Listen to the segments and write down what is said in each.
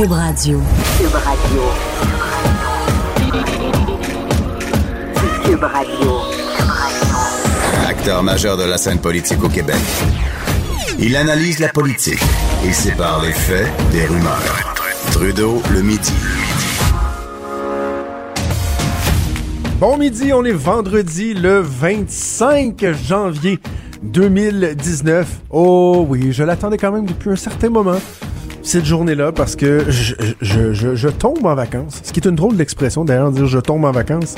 Cube Radio. Cube Radio. Cube Radio. Acteur majeur de la scène politique au Québec. Il analyse la politique et sépare les faits des rumeurs. Trudeau le midi. Bon midi, on est vendredi le 25 janvier 2019. Oh oui, je l'attendais quand même depuis un certain moment, cette journée-là, parce que je, je, je, je tombe en vacances. Ce qui est une drôle d'expression d'ailleurs, dire je tombe en vacances.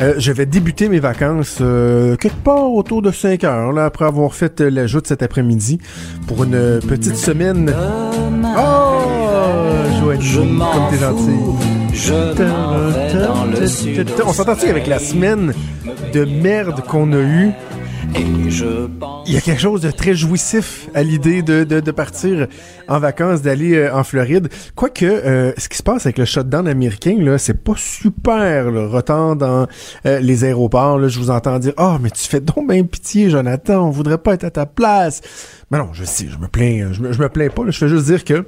Euh, je vais débuter mes vacances euh, quelque part autour de 5 heures, là, après avoir fait euh, l'ajout de cet après-midi, pour une petite semaine. Oh, Joanie, comme t'es gentil. On s'entend-tu avec la semaine de merde qu'on a eue? Il y a quelque chose de très jouissif à l'idée de, de, de, partir en vacances, d'aller euh, en Floride. Quoique, euh, ce qui se passe avec le shutdown américain, là, c'est pas super, le retard dans euh, les aéroports. Là, je vous entends dire, oh, mais tu fais donc bien pitié, Jonathan, on voudrait pas être à ta place. Mais non, je sais, je me plains, je me, me plains pas, là, je fais juste dire que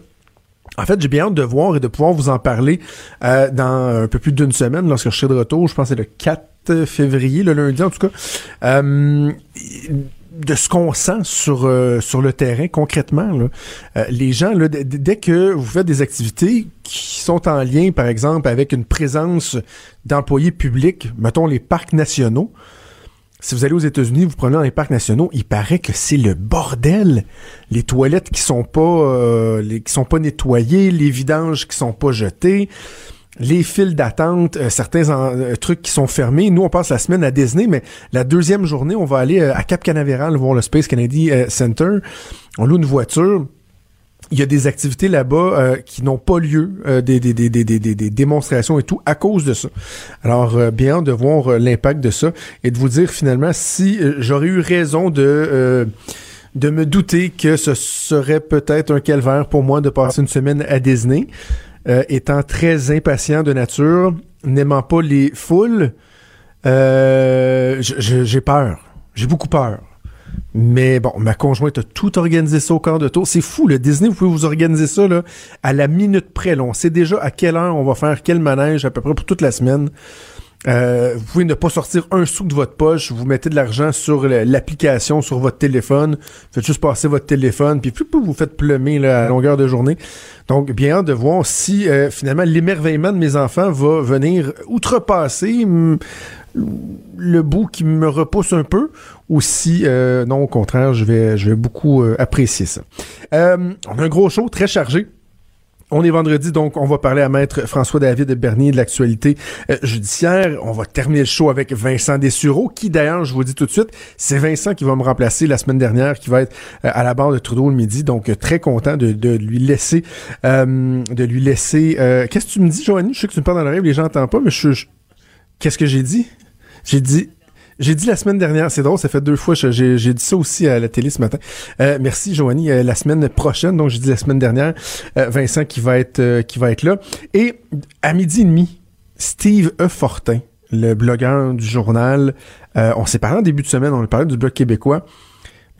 en fait, j'ai bien hâte de voir et de pouvoir vous en parler euh, dans un peu plus d'une semaine lorsque je serai de retour. Je pense que c'est le 4 février, le lundi en tout cas. Euh, de ce qu'on sent sur euh, le terrain concrètement. Euh, les gens dès que vous faites des activités qui sont en lien par exemple avec une présence d'employés publics mettons les parcs nationaux si vous allez aux États-Unis, vous prenez dans les parcs nationaux, il paraît que c'est le bordel. Les toilettes qui sont pas sont pas nettoyées, les vidanges qui sont pas jetés, les files d'attente, euh, certains euh, trucs qui sont fermés. Nous, on passe la semaine à Disney, mais la deuxième journée, on va aller à Cap Canaveral voir le Space Kennedy Center. On loue une voiture il y a des activités là-bas euh, qui n'ont pas lieu, euh, des, des, démonstrations et tout, à cause de ça. Alors, euh, bien de voir l'impact de ça et de vous dire finalement si j'aurais eu raison de de me douter que ce serait peut-être un calvaire pour moi de passer une semaine à Disney, étant très impatient de nature, n'aimant pas les foules, j'ai peur. J'ai beaucoup peur. Mais bon, ma conjointe a tout organisé ça au quart de tour. C'est fou, le Disney, vous pouvez vous organiser ça là, à la minute près. Là. On sait déjà à quelle heure on va faire quel manège à peu près pour toute la semaine. Euh, vous pouvez ne pas sortir un sou de votre poche, vous mettez de l'argent sur l'application, sur votre téléphone, faites juste passer votre téléphone, puis plus vous faites plumer là, à longueur de journée. Donc, bien hâte de voir si euh, finalement l'émerveillement de mes enfants va venir outrepasser le bout qui me repousse un peu ou si euh, non au contraire je vais je vais beaucoup euh, apprécier ça. Euh, on a un gros show très chargé. On est vendredi, donc on va parler à maître François-David Bernier de l'actualité judiciaire. On va terminer le show avec Vincent Dessureau, qui d'ailleurs, je vous dis tout de suite, c'est Vincent qui va me remplacer la semaine dernière, qui va être à la barre de Trudeau le midi. Donc très content de, lui laisser, de lui laisser. Qu'est-ce que tu me dis, Joanie? Je sais que tu me parles dans l'oreille, les gens n'entendent pas, mais je, je... qu'est-ce que j'ai dit? J'ai dit j'ai dit la semaine dernière, c'est drôle, ça fait deux fois, j'ai, dit ça aussi à la télé ce matin. Euh, merci Joanie. Euh, la semaine prochaine, donc j'ai dit la semaine dernière, euh, Vincent qui va être qui va être là. Et à midi et demi, Steve E. Fortin, le blogueur du journal, on s'est parlé en début de semaine, on a parlé du blog québécois.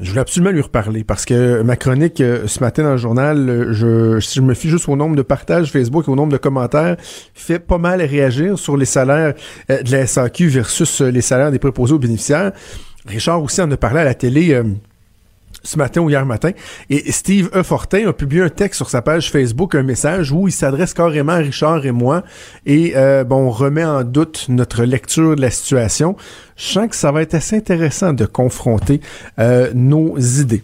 Je voulais absolument lui reparler parce que ma chronique euh, ce matin dans le journal, euh, je, si je me fie juste au nombre de partages Facebook et au nombre de commentaires, fait pas mal réagir sur les salaires euh, de la SAQ versus les salaires des préposés aux bénéficiaires. Richard aussi en a parlé à la télé ce matin ou hier matin. Et Steve E. Fortin a publié un texte sur sa page Facebook, un message où il s'adresse carrément à Richard et moi et euh, bon, on remet en doute notre lecture de la situation. Je sens que ça va être assez intéressant de confronter euh, nos idées.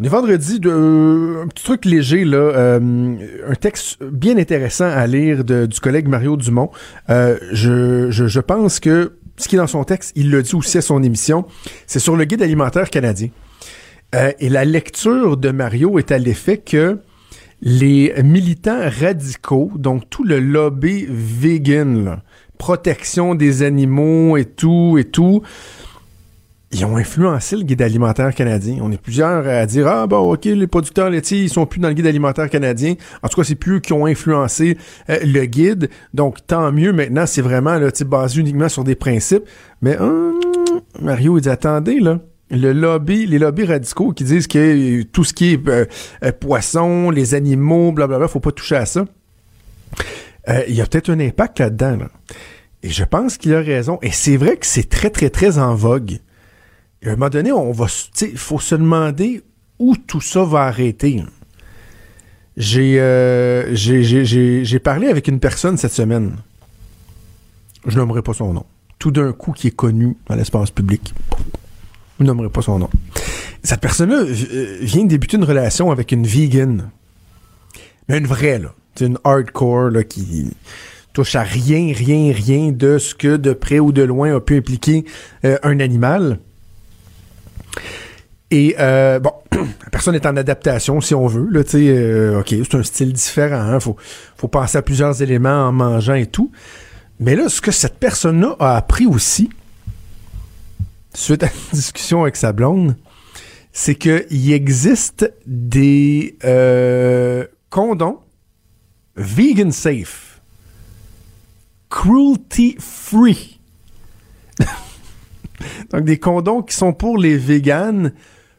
On est vendredi, de, un petit truc léger, là, euh, un texte bien intéressant à lire de, du collègue Mario Dumont. Euh, je, je, je pense que ce qui est dans son texte, il le dit aussi à son émission, c'est sur le guide alimentaire canadien. Euh, et la lecture de Mario est à l'effet que les militants radicaux, donc tout le lobby vegan, protection des animaux et tout et tout, ils ont influencé le guide alimentaire canadien. On est plusieurs à dire ah bon ok les producteurs laitiers ils sont plus dans le guide alimentaire canadien. En tout cas c'est plus qui ont influencé euh, le guide. Donc tant mieux maintenant c'est vraiment là basé uniquement sur des principes. Mais hum, Mario il dit attendez là le lobby, les lobbies radicaux qui disent que tout ce qui est euh, euh, poisson, les animaux, blablabla, faut pas toucher à ça. Euh, il y a peut-être un impact là-dedans. Là. Et je pense qu'il a raison. Et c'est vrai que c'est très, très, très en vogue. À un moment donné, on va, il faut se demander où tout ça va arrêter. J'ai, euh, j'ai parlé avec une personne cette semaine. Je nommerai pas son nom. Tout d'un coup, qui est connu dans l'espace public. Je nommerai pas son nom. Cette personne-là euh, vient de débuter une relation avec une vegan. Mais une vraie, là. C'est une hardcore, qui touche à rien, rien, rien de ce que de près ou de loin a pu impliquer euh, un animal. Et euh, bon, la personne est en adaptation, si on veut. Là, OK, c'est un style différent. Hein, faut, faut penser à plusieurs éléments en mangeant et tout. Mais là, ce que cette personne-là a appris aussi, suite à une discussion avec sa blonde, c'est qu'il existe des euh, condoms vegan safe, cruelty free. Donc des condoms qui sont pour les véganes.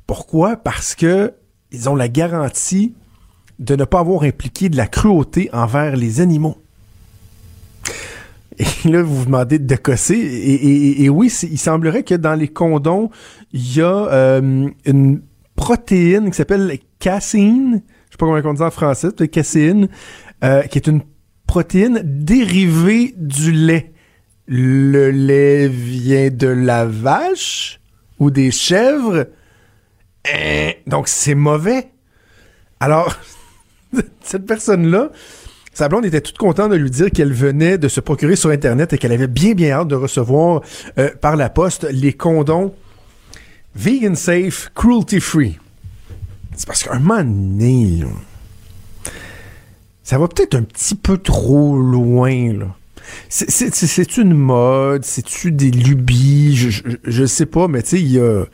Pourquoi? Parce que ils ont la garantie de ne pas avoir impliqué de la cruauté envers les animaux. Et là, vous vous demandez de cosser. Et, oui, il semblerait que dans les condoms, il y a euh, une protéine qui s'appelle caséine. Je sais pas comment on dit en français, caséine, euh, qui est une protéine dérivée du lait. Le lait vient de la vache ou des chèvres. Hein? donc c'est mauvais. Alors, cette personne-là, sa blonde était toute contente de lui dire qu'elle venait de se procurer sur Internet et qu'elle avait bien, bien hâte de recevoir euh, par la poste les condoms vegan safe, cruelty free. C'est parce qu'un moment donné, ça va peut-être un petit peu trop loin, là. C'est une mode, c'est-tu des lubies, je, je, sais pas, mais tu sais, il y a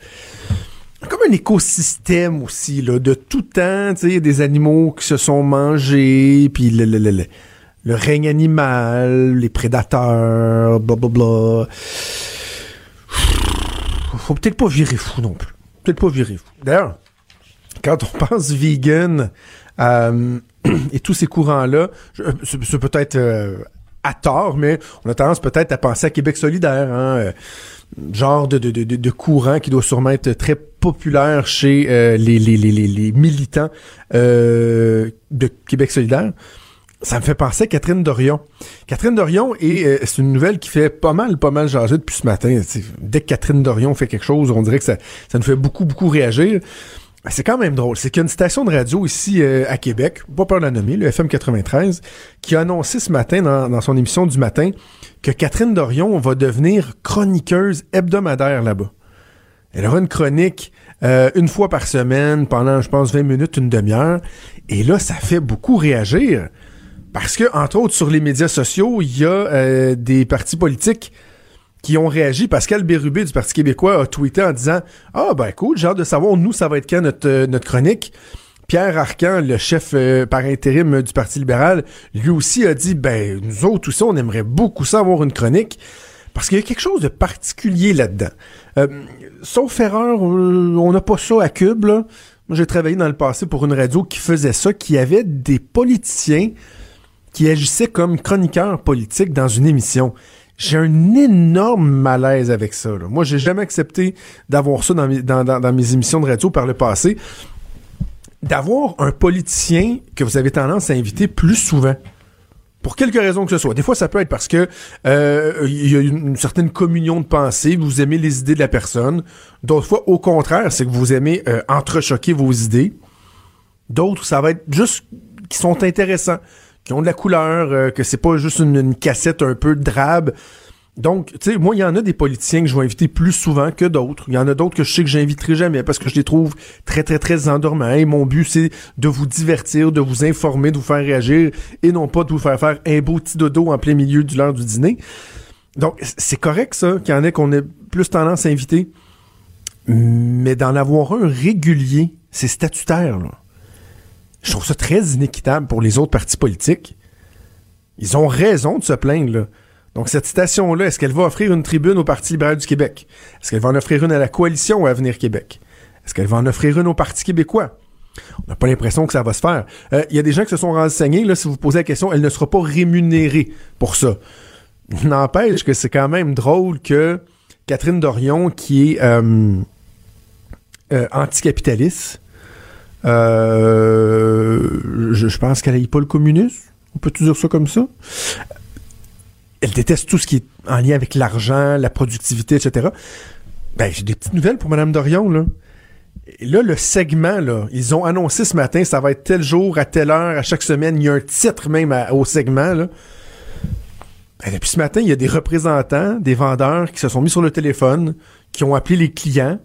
comme un écosystème aussi, là, de tout temps, tu sais, des animaux qui se sont mangés, puis le, le, règne animal, les prédateurs, blablabla. Faut peut-être pas virer fou non plus. Peut-être pas virer fou. D'ailleurs, quand on pense vegan euh, et tous ces courants-là, c'est peut-être euh, à tort, mais on a tendance peut-être à penser à Québec solidaire, hein, euh, genre de, courant qui doit sûrement être très populaire chez les, les, les, militants de Québec solidaire. Ça me fait penser à Catherine Dorion. Catherine Dorion, et c'est une nouvelle qui fait pas mal, pas mal jaser depuis ce matin. dès que Catherine Dorion fait quelque chose, on dirait que ça nous fait beaucoup, beaucoup réagir. Ben, c'est quand même drôle. C'est qu'il y a une station de radio ici euh, à Québec, pas peur de la nommer, le FM 93, qui a annoncé ce matin dans, son émission du matin que Catherine Dorion va devenir chroniqueuse hebdomadaire là-bas. Elle aura une chronique euh, une fois par semaine pendant, je pense, 20 minutes, une demi-heure. Et là, ça fait beaucoup réagir. Parce que, entre autres, sur les médias sociaux, il y a euh, des partis politiques qui ont réagi. Pascal Bérubé du Parti québécois a tweeté en disant Ah ben cool, j'ai hâte de savoir nous ça va être quand notre, euh, notre chronique. Pierre Arcan, le chef euh, par intérim du Parti libéral, lui aussi a dit ben nous autres aussi on aimerait beaucoup ça avoir une chronique parce qu'il y a quelque chose de particulier là-dedans. Euh, sauf erreur, on n'a pas ça à Cube là. Moi j'ai travaillé dans le passé pour une radio qui faisait ça, qui avait des politiciens qui agissaient comme chroniqueurs politiques dans une émission. J'ai un énorme malaise avec ça. Là. Moi, j'ai jamais accepté d'avoir ça dans mes, émissions de radio par le passé. D'avoir un politicien que vous avez tendance à inviter plus souvent. Pour quelque raison que ce soit. Des fois, ça peut être parce que euh, il y a une, certaine communion de pensée, vous aimez les idées de la personne. D'autres fois, au contraire, c'est que vous aimez euh, entrechoquer vos idées. D'autres, ça va être juste qui sont intéressants qui ont de la couleur, euh, que c'est pas juste une, cassette un peu drabe. Donc, tu sais, moi, il y en a des politiciens que je vais inviter plus souvent que d'autres. Il y en a d'autres que je sais que j'inviterai jamais parce que je les trouve très, très, très endormants. Et mon but, c'est de vous divertir, de vous informer, de vous faire réagir et non pas de vous faire faire un beau petit dodo en plein milieu de l'heure du dîner. Donc, c'est correct, ça, qu'il y en ait qu'on ait plus tendance à inviter. Mais d'en avoir un régulier, c'est statutaire, là. Je trouve ça très inéquitable pour les autres partis politiques. Ils ont raison de se plaindre, là. Donc, cette station-là, est-ce qu'elle va offrir une tribune au Parti libéral du Québec? Est-ce qu'elle va en offrir une à la coalition à Avenir Québec? Est-ce qu'elle va en offrir une au Parti québécois? On n'a pas l'impression que ça va se faire. Euh, Il y a des gens qui se sont renseignés, là, si vous posez la question, elle ne sera pas rémunérée pour ça. N'empêche que c'est quand même drôle que Catherine Dorion, qui est euh, euh, anticapitaliste, je, je pense qu'elle n'aille pas le communisme. On peut-tu dire ça comme ça? Elle déteste tout ce qui est en lien avec l'argent, la productivité, etc. Ben, j'ai des petites nouvelles pour Mme Dorion, là. Et là, le segment, là, ils ont annoncé ce matin, ça va être tel jour, à telle heure, à chaque semaine. Il y a un titre même au segment, là. Ben, depuis ce matin, il y a des représentants, des vendeurs qui se sont mis sur le téléphone, qui ont appelé les clients.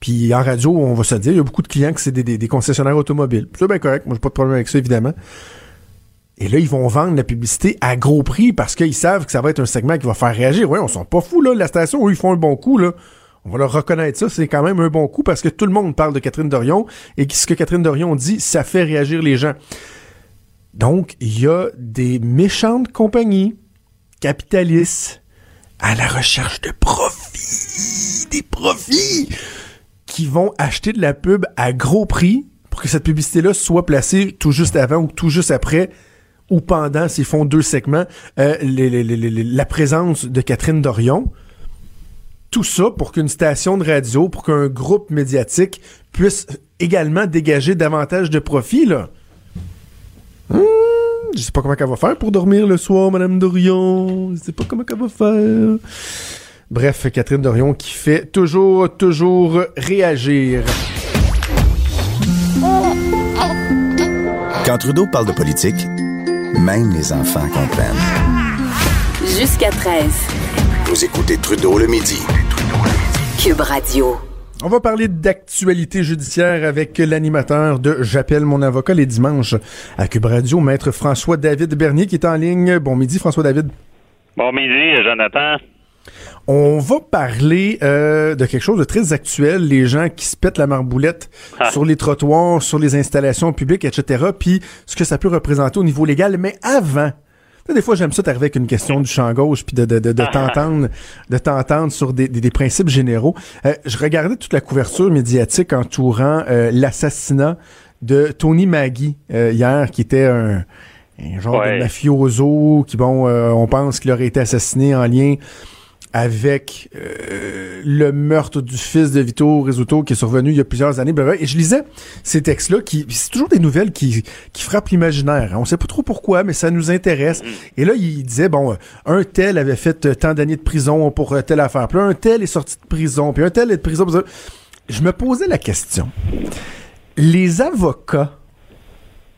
Puis en radio, on va se dire, il y a beaucoup de clients que c'est des, des- concessionnaires automobiles. C'est bien correct, moi j'ai pas de problème avec ça, évidemment. Et là, ils vont vendre la publicité à gros prix parce qu'ils savent que ça va être un segment qui va faire réagir. Ouais, on sont pas fous, là. La station, eux, ils font un bon coup, là. On va leur reconnaître ça. C'est quand même un bon coup parce que tout le monde parle de Catherine Dorion et ce que Catherine Dorion dit, ça fait réagir les gens. Donc, il y a des méchantes compagnies capitalistes à la recherche de profits, des profits, vont acheter de la pub à gros prix pour que cette publicité-là soit placée tout juste avant ou tout juste après ou pendant, s'ils font deux segments, euh, la présence de Catherine Dorion. Tout ça pour qu'une station de radio, pour qu'un groupe médiatique puisse également dégager davantage de profit, là. Hmm, je sais pas comment elle va faire pour dormir le soir, Madame Dorion. Je sais pas comment elle va faire. Bref, Catherine Dorion qui fait toujours, toujours réagir. Quand Trudeau parle de politique, même les enfants comprennent. Jusqu'à 13. Vous écoutez Trudeau le midi. Cube Radio. On va parler d'actualité judiciaire avec l'animateur de J'appelle mon avocat les dimanches à Cube Radio, maître François-David Bernier qui est en ligne. Bon midi, François-David. Bon midi, Jonathan. On va parler euh, de quelque chose de très actuel, les gens qui se pètent la marboulette Ah. sur les trottoirs, sur les installations publiques, etc., puis ce que ça peut représenter au niveau légal. Mais avant, des fois j'aime ça t'arriver avec une question du champ gauche, puis de, de, de, de t'entendre de t'entendre sur des, des, des principes généraux. Euh, je regardais toute la couverture médiatique entourant euh, l'assassinat de Tony Maggie euh, hier, qui était un, un genre Ouais. de mafioso qui, bon, euh, on pense qu'il aurait été assassiné en lien avec euh, le meurtre du fils de Vito Rizzuto qui est survenu il y a plusieurs années. Et je lisais ces textes-là qui, c'est toujours des nouvelles qui, qui frappent l'imaginaire. hein. On sait pas trop pourquoi, mais ça nous intéresse. Et là, il disait, bon, euh, un tel avait fait euh, tant d'années de prison pour euh, telle affaire. Puis un tel est sorti de prison. Puis un tel est de prison. Je me posais la question. Les avocats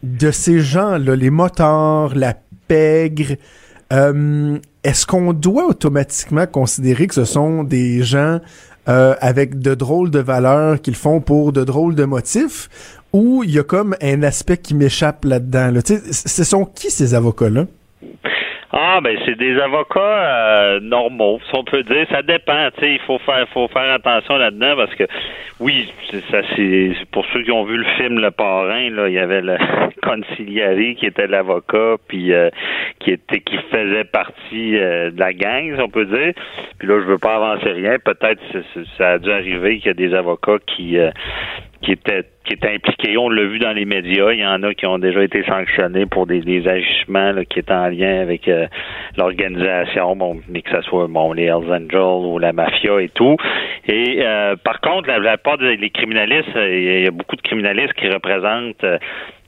de ces gens-là, les motards, la pègre, euh, est-ce qu'on doit automatiquement considérer que ce sont des gens euh, avec de drôles de valeurs qu'ils font pour de drôles de motifs ou il y a comme un aspect qui m'échappe là-dedans? Là? Ce sont qui ces avocats-là? Ah ben c'est des avocats euh, normaux, si on peut dire. Ça dépend, tu sais, il faut faire faut faire attention là-dedans parce que oui, ça c'est pour ceux qui ont vu le film Le Parrain, là, il y avait le conciliari qui était l'avocat, puis euh, qui était qui faisait partie euh, de la gang, si on peut dire. Puis là, je veux pas avancer rien. Peut-être ça a dû arriver qu'il y a des avocats qui euh, qui étaient qui étaient impliqués. On l'a vu dans les médias. Il y en a qui ont déjà été sanctionnés pour des, des agissements là, qui étaient en lien avec euh, l'organisation, bon, mais que ce soit bon, les Hells Angels ou la mafia et tout. Et euh, par contre, la, la part des criminalistes, euh, il y a beaucoup de criminalistes qui représentent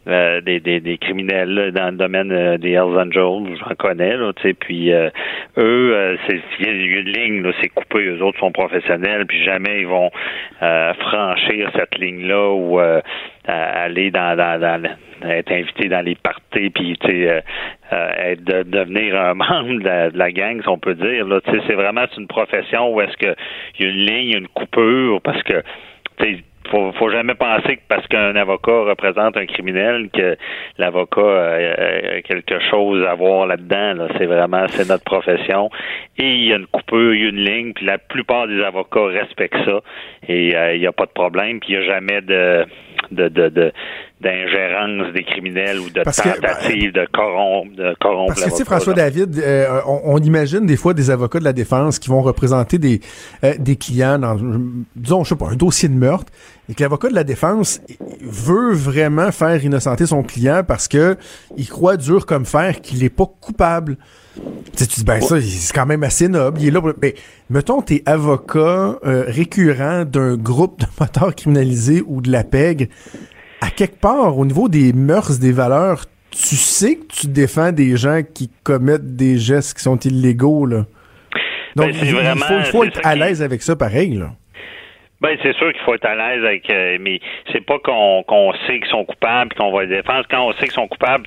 euh, des, des, des criminels là, dans le domaine euh, des Hells Angels, j'en connais, là, puis euh, eux, euh, c'est il y a une ligne, c'est coupé, eux autres sont professionnels, puis jamais ils vont euh, franchir cette ligne-là ou euh, aller dans, dans, dans être invité dans les parties, puis être de, devenir un membre de la, de la gang, si on peut dire. Là, c'est vraiment une profession où est-ce que il y a une ligne, une coupure, parce que faut, faut jamais penser que parce qu'un avocat représente un criminel que l'avocat a, a quelque chose à voir là-dedans. Là. C'est vraiment c'est notre profession. Et il y a une coupure, il y a une ligne, puis la plupart des avocats respectent ça. Et euh, il n'y a pas de problème, puis il n'y a jamais de de, de, d'ingérence des criminels ou de tentative de corrompre, de corrompre Parce que, tu sais, François David, euh, on, imagine des fois des avocats de la défense qui vont représenter des, euh, des clients dans, disons, je sais pas, un dossier de meurtre, et que l'avocat de la défense veut vraiment faire innocenter son client parce que il croit dur comme fer qu'il est pas coupable. Tu, dis, ben ça, c'est quand même assez noble. Il est là pour... Mais mettons, t'es avocat euh, récurrent d'un groupe de moteurs criminalisés ou de la PEG à quelque part, au niveau des mœurs, des valeurs, tu sais que tu défends des gens qui commettent des gestes qui sont illégaux, là. Donc, ben, il, faut, être à l'aise avec ça pareil, là. Ben, c'est sûr qu'il faut être à l'aise avec, euh, mais c'est pas qu'on qu'on sait qu'ils sont coupables qu'on va les défendre. Quand on sait qu'ils sont coupables,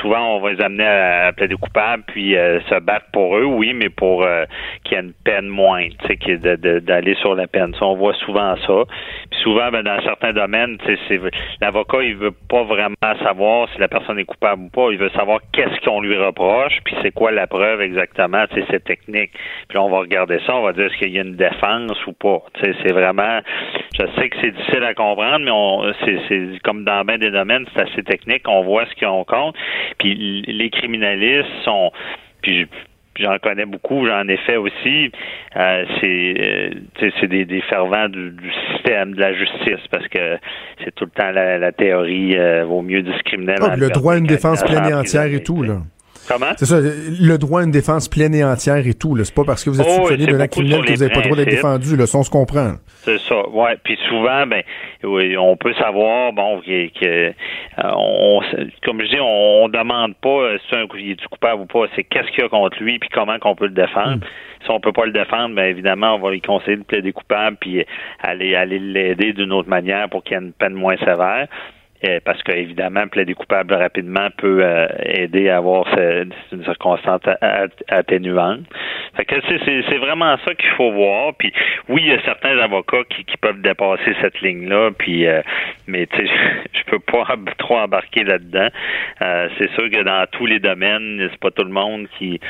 souvent on va les amener à, plaider coupables puis euh, se battre pour eux, oui, mais pour euh, qu'il y ait une peine moindre, tu sais, d'aller sur la peine. Ça, on voit souvent ça. Puis souvent, ben, dans certains domaines, c'est l'avocat, il veut pas vraiment savoir si la personne est coupable ou pas. Il veut savoir qu'est-ce qu'on lui reproche, puis c'est quoi la preuve exactement, c'est cette technique. Puis là, on va regarder ça, on va dire est-ce qu'il y a une défense ou pas c'est vraiment, je sais que c'est difficile à comprendre, mais on, c'est, comme dans bien des domaines, c'est assez technique. On voit ce qu'on compte. Puis les criminalistes sont, puis j'en connais beaucoup, j'en ai fait aussi. Euh, c'est euh, c'est des, fervents du, système de la justice parce que c'est tout le temps la, théorie euh, vaut mieux discriminer. Ah, le droit à une défense pleine et entière et tout là. C'est ça, le droit à une défense pleine et entière et tout. C'est pas parce que vous êtes oh, soupçonné d'un acte criminel que vous n'avez pas le droit d'être défendu. Là, ça, on se comprend. C'est ça, ouais. Puis souvent, ben, oui, on peut savoir, bon, que, euh, on, comme je dis, on, on demande pas euh, si un est du coupable ou pas. C'est qu'est-ce qu'il y a contre lui, puis comment qu'on peut le défendre. Hmm. Si on peut pas le défendre, ben évidemment, on va lui conseiller de plaider coupable, puis aller aller l'aider d'une autre manière pour qu'il y ait une peine moins sévère. Euh, parce qu'évidemment, plaider coupable rapidement peut euh, aider à avoir une circonstance atténuante. Fait que c'est vraiment ça qu'il faut voir. Puis oui, il y a certains avocats qui, peuvent dépasser cette ligne-là. Puis euh, mais tu sais, je peux pas trop embarquer là-dedans. c'est sûr que dans tous les domaines, c'est pas tout le monde qui.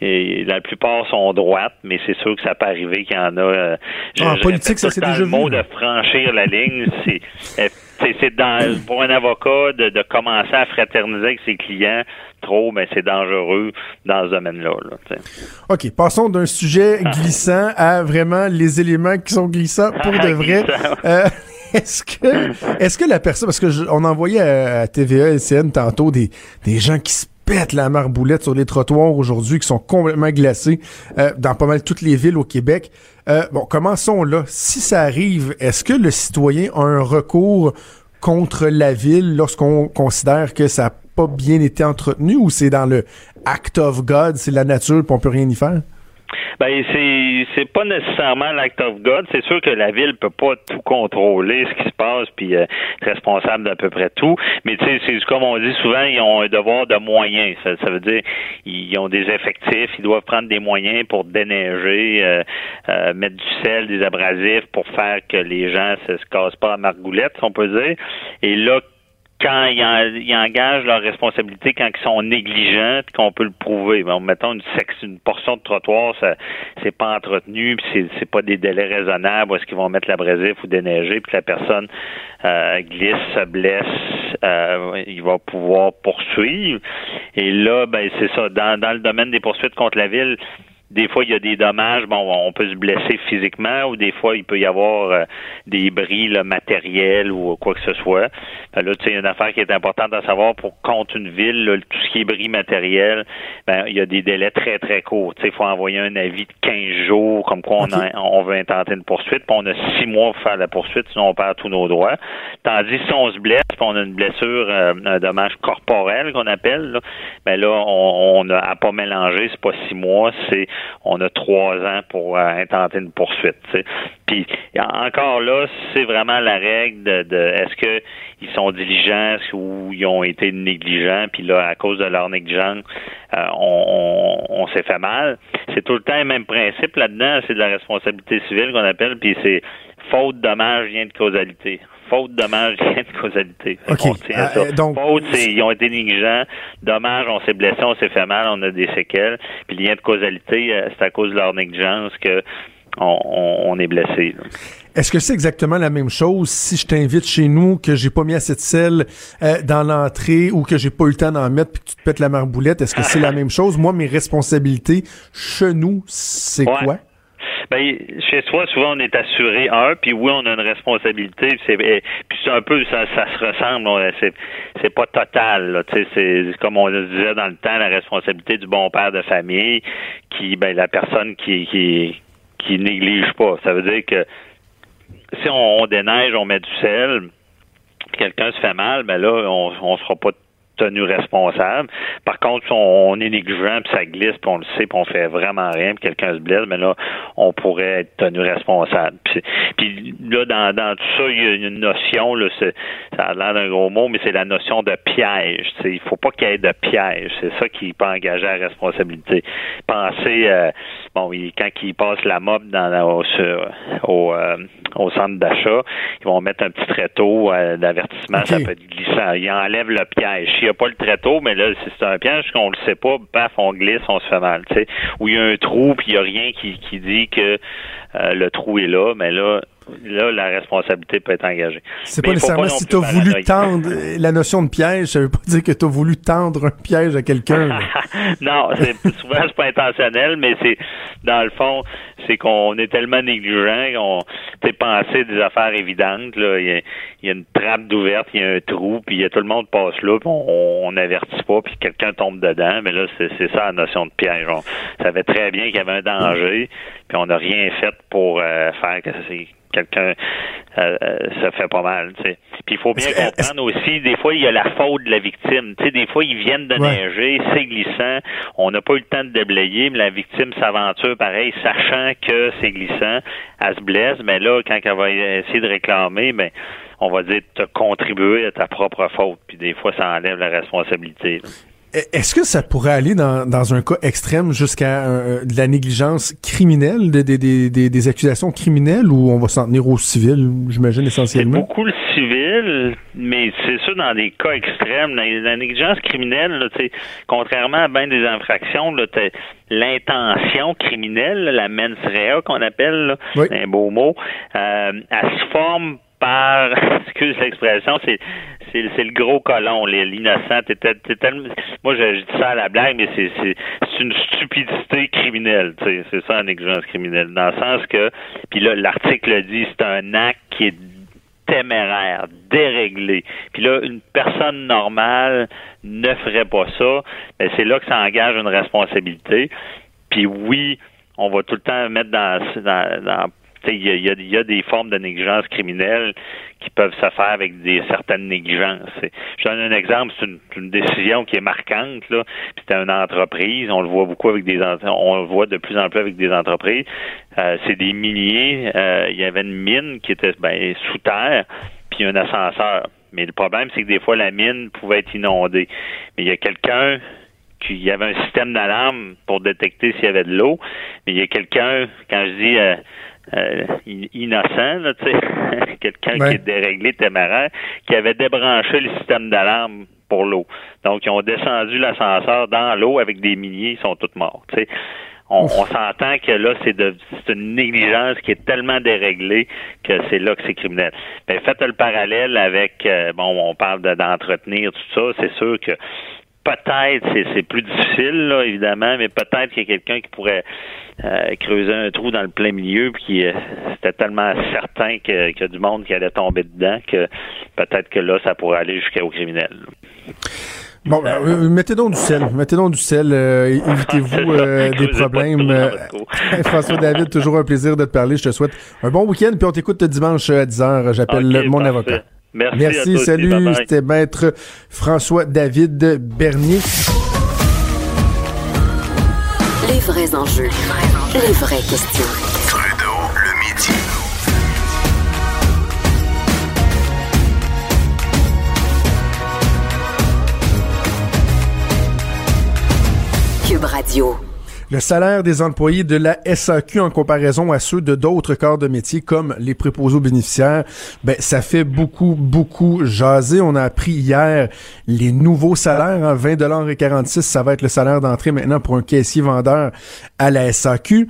la plupart sont droites, mais c'est sûr que ça peut arriver qu'il y en a. en politique, ça c'est déjà le mot de franchir la ligne, c'est c'est dans pour un avocat de, commencer à fraterniser avec ses clients trop, mais c'est dangereux dans ce domaine-là. OK, passons d'un sujet ah. glissant à vraiment les éléments qui sont glissants pour de vrai. Euh, est-ce que est-ce que la personne parce que on envoyait à, à TVA LCN tantôt des des gens qui se pètent la marboulette sur les trottoirs aujourd'hui, qui sont complètement glacés euh, dans pas mal toutes les villes au Québec. Euh, bon, commençons là. Si ça arrive, est-ce que le citoyen a un recours contre la ville lorsqu'on considère que ça n'a pas bien été entretenu ou c'est dans le act of God, c'est la nature, puis on peut rien y faire? Ben c'est c'est pas nécessairement l'act of God. C'est sûr que la ville peut pas tout contrôler ce qui se passe puis euh, être responsable d'à peu près tout. Mais tu sais, c'est comme on dit souvent, ils ont un devoir de moyens. Ça, ça, veut dire ils ont des effectifs, ils doivent prendre des moyens pour déneiger, euh, euh, mettre du sel, des abrasifs pour faire que les gens se, se cassent pas à margoulette, si on peut dire. Et là, quand ils, engagent leur responsabilité quand ils sont négligents, qu'on peut le prouver. Bon, mettons une, une portion de trottoir, ça c'est pas entretenu, puis c'est, pas des délais raisonnables, est-ce qu'ils vont mettre l'abrasif ou déneiger, puis la personne euh, glisse, se blesse, euh, il va pouvoir poursuivre. Et là, ben c'est ça. Dans, dans le domaine des poursuites contre la ville, des fois, il y a des dommages. Bon, on peut se blesser physiquement ou des fois, il peut y avoir euh, des bris matériels ou quoi que ce soit. Ben là, tu sais, une affaire qui est importante à savoir pour contre une ville, tout ce qui est bris matériel, ben, il y a des délais très, très courts. Tu sais, il faut envoyer un avis de 15 jours comme quoi on, on veut intenter une poursuite, puis on a six mois pour faire la poursuite, sinon on perd tous nos droits. Tandis si on se blesse, puis on a une blessure, euh, un dommage corporel qu'on appelle, là, ben là, on, on a à pas mélanger, c'est pas six mois, c'est on a trois ans pour euh, intenter une poursuite. Puis encore là, c'est vraiment la règle de, est-ce que ils sont diligents ou ils ont été négligents, puis là, à cause de leur négligence, euh, on, s'est fait mal. C'est tout le temps le même principe là-dedans, c'est de la responsabilité civile qu'on appelle, puis c'est faute, dommage, lien de causalité faute, dommage, lien de causalité. Euh, donc... Faute, c'est ils ont été négligents. Dommage, on s'est blessé, on s'est fait mal, on a des séquelles. Puis lien de causalité, euh, c'est à cause de leur négligence que on, est blessé. Est-ce que c'est exactement la même chose si je t'invite chez nous, que j'ai pas mis assez de sel euh, dans l'entrée ou que j'ai pas eu le temps d'en mettre puis que tu te pètes la marboulette? Est-ce que c'est la même chose? Moi, mes responsabilités chez nous, c'est quoi? Ben, chez soi, souvent, on est assuré un, puis oui, on a une responsabilité, puis c'est un peu, ça, ça se ressemble, c'est, pas total, là, c'est comme on le disait dans le temps, la responsabilité du bon père de famille, qui, ben, la personne qui, qui, qui néglige pas. Ça veut dire que si on, déneige, on met du sel, quelqu'un se fait mal, ben là, on, on sera pas tenu responsable. Par contre, si on, est négligent, puis ça glisse, puis on le sait, puis on fait vraiment rien, puis quelqu'un se blesse, mais là, on pourrait être tenu responsable. Puis, là, dans, dans, tout ça, il y a une notion, là, ça a l'air d'un gros mot, mais c'est la notion de piège. Il il faut pas qu'il y ait de piège. C'est ça qui peut engager la responsabilité. Pensez, euh, bon, quand ils passent la mob dans, au, au, euh, au centre d'achat, ils vont mettre un petit tréteau euh, d'avertissement, ça peut être glissant. Ils enlèvent le piège il n'y a pas le tréteau, mais là, si c'est un piège qu'on le sait pas, paf, on glisse, on se fait mal. Ou il y a un trou, puis il n'y a rien qui, qui dit que euh, le trou est là, mais là, là, la responsabilité peut être engagée. C'est pas nécessairement si tu as voulu tendre la notion de piège, ça veut pas dire que tu as voulu tendre un piège à quelqu'un. non, c'est souvent c'est pas intentionnel, mais c'est dans le fond, c'est qu'on est tellement négligent qu'on t'es pensé des affaires évidentes. Là. Il, y a, une trappe d'ouverte, il y a un trou, puis il y a tout le monde passe là, puis on n'avertit pas, puis quelqu'un tombe dedans. Mais là, c'est, ça la notion de piège. On savait très bien qu'il y avait un danger, puis on n'a rien fait pour euh, faire que c'est quelqu'un euh, euh, ça fait pas mal. Tu sais. Puis il faut bien comprendre aussi, des fois, il y a la faute de la victime. Tu sais, des fois, ils viennent de neiger, c'est glissant, on n'a pas eu le temps de déblayer, mais la victime s'aventure pareil, sachant que c'est glissant, elle se blesse, mais là, quand elle va essayer de réclamer, ben on va dire te contribuer à ta propre faute. Puis des fois, ça enlève la responsabilité. Est-ce que ça pourrait aller dans, dans un cas extrême jusqu'à euh, de la négligence criminelle, des, des, des, des accusations criminelles, ou on va s'en tenir au civil, j'imagine, essentiellement? C'est beaucoup le civil, mais c'est ça dans des cas extrêmes. La, négligence criminelle, là, contrairement à bien des infractions, l'intention criminelle, la mens rea qu'on appelle, un beau mot, euh, elle se forme par, excuse l'expression, c'est c'est le gros colon, l'innocent. Moi, je, dis ça à la blague, mais c'est une stupidité criminelle. C'est ça, une exigence criminelle. Dans le sens que, puis là, l'article dit, c'est un acte qui est téméraire, déréglé. Puis là, une personne normale ne ferait pas ça. Mais c'est là que ça engage une responsabilité. Puis oui, on va tout le temps mettre dans, dans, dans il y a, des formes de négligence criminelle qui peuvent se faire avec des certaines négligences. Je donne un exemple, c'est une, décision qui est marquante. Là. C'était une entreprise, on le voit beaucoup avec des on le voit de plus en plus avec des entreprises. Euh, c'est des miniers. Euh, il y avait une mine qui était ben, sous terre, puis un ascenseur. Mais le problème, c'est que des fois la mine pouvait être inondée. Mais il y a quelqu'un qui y avait un système d'alarme pour détecter s'il y avait de l'eau. Mais il y a quelqu'un, quand je dis euh, euh, innocent, là, quelqu'un qui est déréglé, téméraire, qui avait débranché le système d'alarme pour l'eau. Donc, ils ont descendu l'ascenseur dans l'eau avec des milliers, ils sont tous morts. On, on s'entend que là, c'est une négligence qui est tellement déréglée que c'est là que c'est criminel. Mais faites le parallèle avec, euh, bon, on parle d'entretenir tout ça, c'est sûr que peut-être, c'est plus difficile, là, évidemment, mais peut-être qu'il y a quelqu'un qui pourrait euh, creuser un trou dans le plein milieu, puis euh, c'était tellement certain qu'il y a du monde qui allait tomber dedans que peut-être que là, ça pourrait aller jusqu'au criminel. Bon, euh, mettez donc du sel. Mettez donc du sel. évitez-vous des problèmes. François David, toujours un plaisir de te parler. Je te souhaite un bon week-end. Puis on t'écoute dimanche à 10h. J'appelle mon avocat. Merci. Merci. salut. C'était maître François David Bernier. Les vrais enjeux. Les vraies questions. Trudeau, le midi. Cube Radio. Le salaire des employés de la SAQ en comparaison à ceux de d'autres corps de métier comme les préposés aux bénéficiaires, ben ça fait beaucoup beaucoup jaser. On a appris hier les nouveaux salaires en 20 dollars et 46, ça va être le salaire d'entrée maintenant pour un caissier vendeur à la SAQ.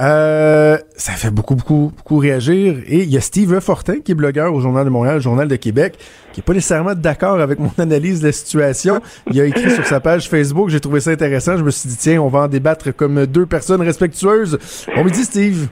Euh, ça fait beaucoup, beaucoup, beaucoup réagir. Et il y a Steve Fortin, qui est blogueur au Journal de Montréal, Journal de Québec, qui est pas nécessairement d'accord avec mon analyse de la situation. Il a écrit sur sa page Facebook, j'ai trouvé ça intéressant. Je me suis dit, tiens, on va en débattre comme deux personnes respectueuses. Bon midi, Steve.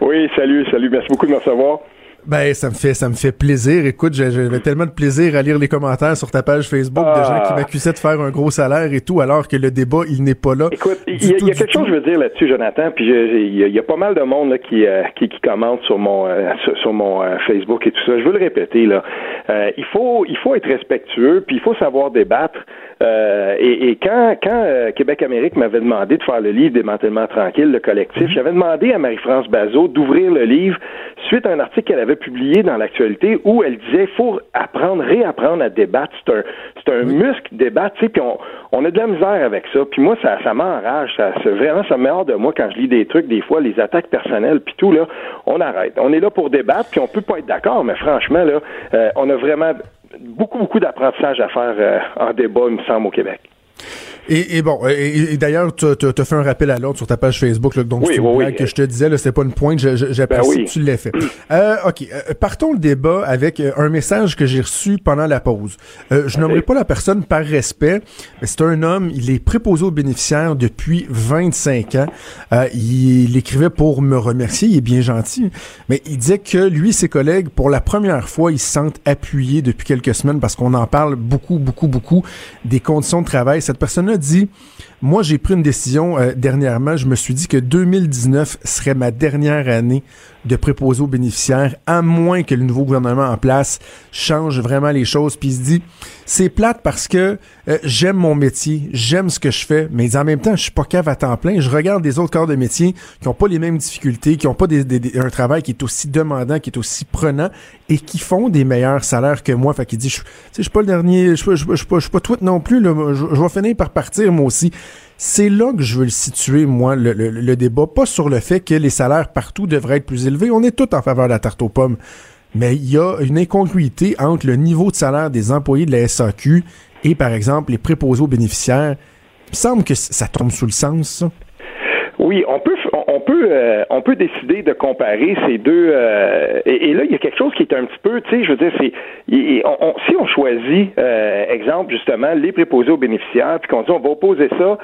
Oui, salut, salut. Merci beaucoup de me recevoir. Ben, ça me fait, ça me fait plaisir. Écoute, j'avais tellement de plaisir à lire les commentaires sur ta page Facebook de gens qui ah. m'accusaient de faire un gros salaire et tout, alors que le débat, il n'est pas là. Écoute, il y, a, quelque chose, je veux dire là-dessus, Jonathan, puis il y, a pas mal de monde là, qui, euh, qui, qui commente sur mon, euh, sur, mon euh, Facebook et tout ça. Je veux le répéter là. il faut, il faut être respectueux, puis il faut savoir débattre. et, et, quand, quand Québec Amérique m'avait demandé de faire le livre Démantèlement tranquille, le collectif, mm-hmm. j'avais demandé à Marie-France Bazot d'ouvrir le livre suite à un article qu'elle avait publié dans l'actualité où elle disait faut apprendre, réapprendre à débattre. C'est un, c'est un muscle débattre, tu sais, puis on, on a de la misère avec ça. Puis moi, ça, ça m'enrage. Ça, vraiment, ça me met hors de moi quand je lis des trucs, des fois, les attaques personnelles, puis tout, là, on arrête. On est là pour débattre, puis on peut pas être d'accord, mais franchement, là, euh, on a vraiment beaucoup, beaucoup d'apprentissage à faire euh, en débat, il me semble, au Québec. Et, et, bon, et, d'ailleurs, tu as fait un rappel à l'ordre sur ta page Facebook, là, donc oui, oui, que je te disais, là, c'était pas une pointe, j'apprécie ben que tu l'aies fait. Euh, ok, euh, partons le débat avec euh, un message que j'ai reçu pendant la pause. Euh, je n'aimerais pas la personne par respect, mais c'est un homme, il est préposé aux bénéficiaires depuis 25 ans. il, il écrivait pour me remercier, il est bien gentil, mais il disait que lui et ses collègues, pour la première fois, ils se sentent appuyés depuis quelques semaines parce qu'on en parle beaucoup, beaucoup, beaucoup des conditions de travail. Cette personne dit, moi j'ai pris une décision euh, dernièrement, je me suis dit que 2019 serait ma dernière année de préposer aux bénéficiaires, à moins que le nouveau gouvernement en place change vraiment les choses. Puis il se dit, c'est plate parce que euh, j'aime mon métier, j'aime ce que je fais, mais en même temps, je suis pas cave à temps plein. Je regarde des autres corps de métier qui ont pas les mêmes difficultés, qui ont pas des, un travail qui est aussi demandant, qui est aussi prenant et qui font des meilleurs salaires que moi. Fait qu'il dit, je, suis pas le dernier, je, je, je, je, suis pas tweet non plus. Je vais finir par partir moi aussi. C'est là que je veux le situer, moi, le, le, débat. Pas sur le fait que les salaires partout devraient être plus élevés. On est tous en faveur de la tarte aux pommes. Mais il y a une incongruité entre le niveau de salaire des employés de la SAQ et, par exemple, les préposés aux bénéficiaires. Il me semble que ça tombe sous le sens, ça. Oui, on peut peut euh, on peut décider de comparer ces deux euh, et, là il y a quelque chose qui est un petit peu tu sais je veux dire c'est si on choisit euh, exemple justement les préposés aux bénéficiaires puis qu'on dit on va opposer ça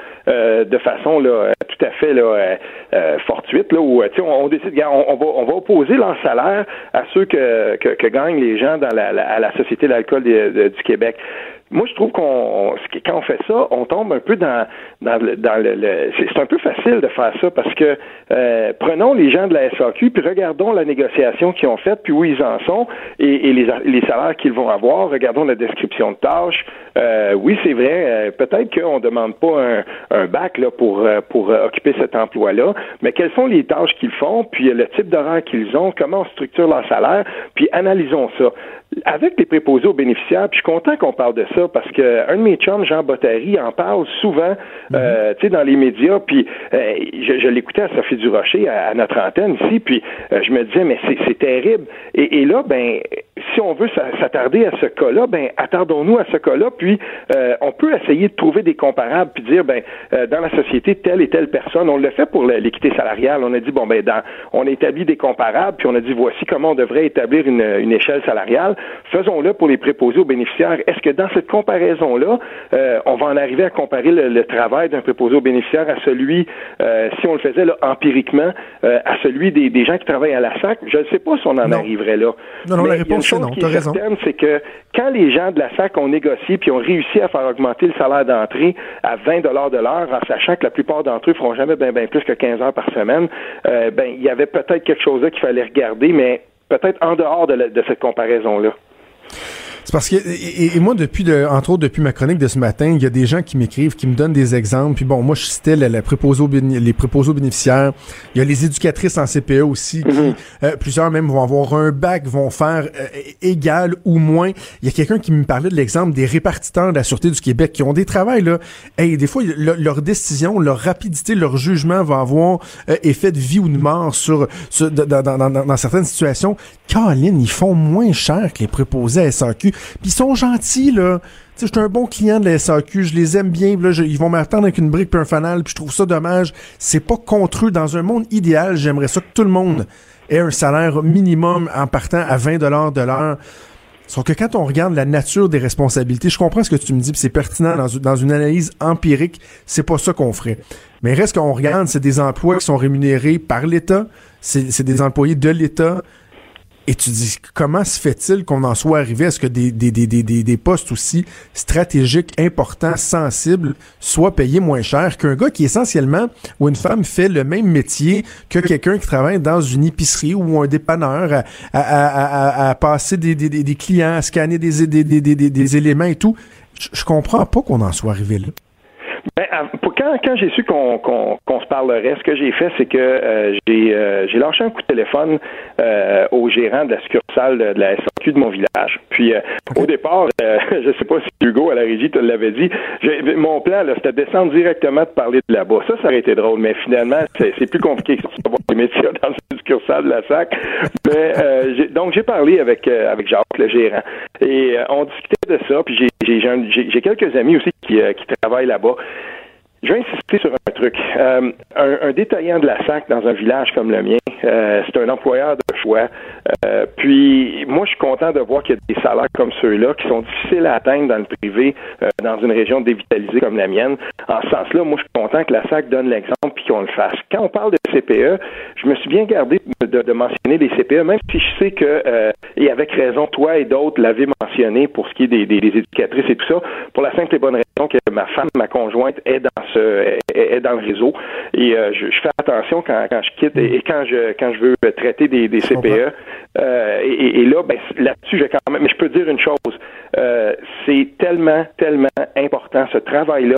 de façon là tout à fait fortuite là où on, décide on, on, va on opposer leur salaire à ceux que gagnent les gens dans à la société de l'alcool du Québec moi, je trouve qu'on quand on fait ça, on tombe un peu dans dans le, dans le, c'est un peu facile de faire ça parce que euh, prenons les gens de la SAQ puis regardons la négociation qu'ils ont faite puis où ils en sont et, les, les salaires qu'ils vont avoir. Regardons la description de tâches. Euh, oui, c'est vrai. Euh, peut-être qu'on demande pas un, un bac là pour euh, pour occuper cet emploi-là, mais quelles sont les tâches qu'ils font puis le type d'horaire qu'ils ont, comment on structure leur salaire, puis analysons ça avec les préposés aux bénéficiaires, puis je suis content qu'on parle de ça parce que un de mes chums, Jean Bottary, en parle souvent, mhm. euh, tu sais, dans les médias, puis euh, je, je l'écoutais à Sophie Durocher, à, à notre antenne ici, puis euh, je me disais, mais c'est terrible. Et, et, là, ben, si on veut s'attarder à ce cas-là, ben, attardons-nous à ce cas-là, puis on peut essayer de trouver des comparables, puis dire, ben, dans la société, telle et telle personne, on le fait pour l'équité salariale, on a dit, bon, ben, dans, on a établi des comparables, puis on a dit, voici comment on devrait établir une, une échelle salariale faisons-le pour les préposés aux bénéficiaires. Est-ce que dans cette comparaison-là, euh, on va en arriver à comparer le, travail d'un préposé aux bénéficiaires à celui, euh, si on le faisait là, empiriquement, euh, à celui des, gens qui travaillent à la SAC? Je ne sais pas si on en arriverait là. Non, non, la réponse non, tu as raison. C'est que quand les gens de la SAC ont négocié puis ont réussi à faire augmenter le salaire d'entrée à 20 dollars de l'heure, en sachant que la plupart d'entre eux feront jamais bien ben plus que 15 heures par semaine, ben il y avait peut-être quelque chose là qu'il fallait regarder, mais peut-être en dehors de, cette comparaison-là. C'est parce que et, moi depuis de, entre autres depuis ma chronique de ce matin, il y a des gens qui m'écrivent, qui me donnent des exemples. Puis bon, moi je citais la, les préposés bénéficiaires. Il y a les éducatrices en CPE aussi, qui mhm. euh, plusieurs même vont avoir un bac, vont faire euh, égal ou moins. Il y a quelqu'un qui me parlait de l'exemple des répartiteurs de la sûreté du Québec qui ont des travails là. Et des fois leur décision, leur rapidité, leur jugement va avoir euh, effet de vie ou de mort sur, sur dans, dans, dans, dans, certaines situations. Caroline, ils font moins cher que les préposés à SAQ. Puis ils sont gentils, là. je suis un bon client de la SAQ, je les aime bien, là, ils vont m'attendre avec une brique puis un fanal, puis je trouve ça dommage. C'est pas contre eux. Dans un monde idéal, j'aimerais ça que tout le monde ait un salaire minimum en partant à 20 dollars de l'heure. Sauf que quand on regarde la nature des responsabilités, je comprends ce que tu me dis, c'est pertinent dans, dans, une analyse empirique, c'est pas ça qu'on ferait. Mais reste qu'on regarde, c'est des emplois qui sont rémunérés par l'État, c'est des employés de l'État, et tu dis, comment se fait-il qu'on en soit arrivé à ce que des, des, des, postes aussi stratégiques, importants, sensibles, soient payés moins cher qu'un gars qui essentiellement, ou une femme fait le même métier que quelqu'un qui travaille dans une épicerie ou un dépanneur à, passer des, des, des, clients, à scanner des, des, des, des, des éléments et tout. Je comprends pas qu'on en soit arrivé là. Ben, quand, quand j'ai su qu'on se parlerait, ce que j'ai fait, c'est que euh, j'ai euh, j'ai lâché un coup de téléphone euh, au gérant de la succursale de, la SAQ de mon village. Puis au départ, je sais pas si Hugo à la régie te l'avait dit, mon plan c'était de descendre directement de parler de là-bas. Ça, ça aurait été drôle, mais finalement, c'est plus compliqué que ça des métiers dans une succursale de la SAC. Mais donc j'ai parlé avec avec Jacques, le gérant, et on discutait de ça. Puis j'ai quelques amis aussi qui, qui travaillent là-bas. Je vais insister sur un truc. Euh, un, détaillant de la SAC dans un village comme le mien, euh, c'est un employeur de choix. Euh, puis moi, je suis content de voir qu'il y a des salaires comme ceux-là qui sont difficiles à atteindre dans le privé, dans une région dévitalisée comme la mienne. En ce sens-là, moi, je suis content que la SAC donne l'exemple puis qu'on le fasse. Quand on parle de CPE, je me suis bien gardé de, mentionner les CPE, même si je sais que, et avec raison, toi et d'autres l'avez mentionné pour ce qui est des, éducatrices et tout ça, pour la simple et bonne raison que ma femme, ma conjointe, est dans est, dans le réseau. Et euh, je, fais attention quand je quitte et, quand je quand je veux traiter des, des CPE. Euh, et, là, ben, là-dessus, je quand même. Mais je peux dire une chose. Euh, c'est tellement, tellement important ce travail-là.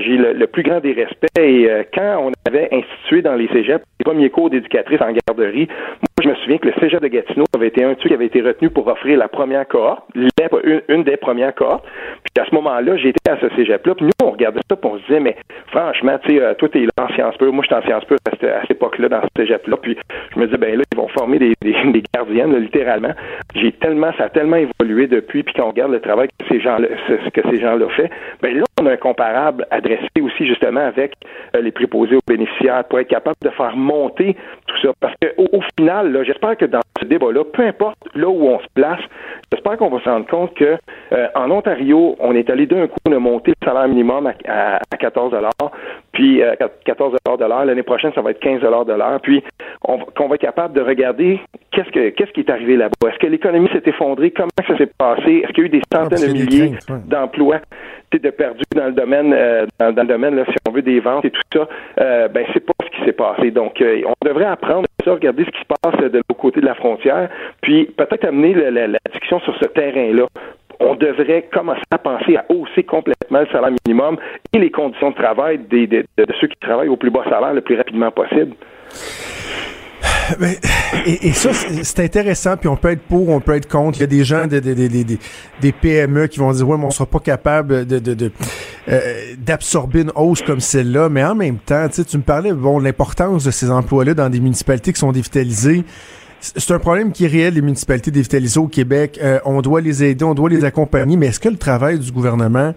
J'ai le, plus grand des respects. Et quand on avait institué dans les cégeps les premiers cours d'éducatrice en garderie, moi, je me souviens que le cégep de Gatineau avait été un truc qui avait été retenu pour offrir la première cohorte, une, des premières cohortes. Puis à ce moment-là, j'étais à ce cégep-là. Puis nous, on regardait ça, puis on se disait, mais franchement, tu sais, euh, toi, t'es là en sciences pures, moi, je suis en sciences pures à cette, époque-là, dans ce cégep-là. Puis je me disais, ben là, ils vont former des, gardiennes, littéralement. J'ai tellement, ça a tellement évolué depuis, puis qu'on regarde le travail que ces gens-là, que ces gens-là fait, ben là, on a un comparable adressé aussi, justement, avec euh, les préposés aux pour être capable de faire monter tout ça. Parce qu'au au final, j'espère que dans ce débat-là, peu importe là où on se place, j'espère qu'on va se rendre compte que euh, en Ontario, on est allé d'un coup de monter le salaire minimum à, à, 14 puis 14 euh, de l'heure. L'année prochaine, ça va être 15 de l'heure. Puis qu'on va être capable de regarder qu'est-ce que qu'est-ce qui est arrivé là-bas. Est-ce que l'économie s'est effondrée? Comment ça s'est passé? Est-ce qu'il y a eu des ah, centaines de milliers d'emplois de perdus dans le domaine euh, dans, le domaine là, si on veut des ventes et tout ça? Euh, Ben c'est pas ce qui s'est passé. Donc on devrait apprendre ça, regarder ce qui se passe de l'autre côté de la frontière, puis peut-être amener la discussion sur ce terrain-là on devrait commencer à penser à hausser complètement le salaire minimum et les conditions de travail des, de, ceux qui travaillent au plus bas salaire le plus rapidement possible. Ben, et, ça, c'est intéressant, puis on peut être pour, on peut être contre. Il y a des gens, des, des, PME qui vont dire, ouais, mais on sera pas capable de, euh, d'absorber une hausse comme celle-là. Mais en même temps, tu me parlais, bon, l'importance de ces emplois-là dans des municipalités qui sont dévitalisées c'est un problème qui est réel, les municipalités dévitalisées au Québec. Euh, on doit les aider, on doit les accompagner, mais est-ce que le travail du gouvernement,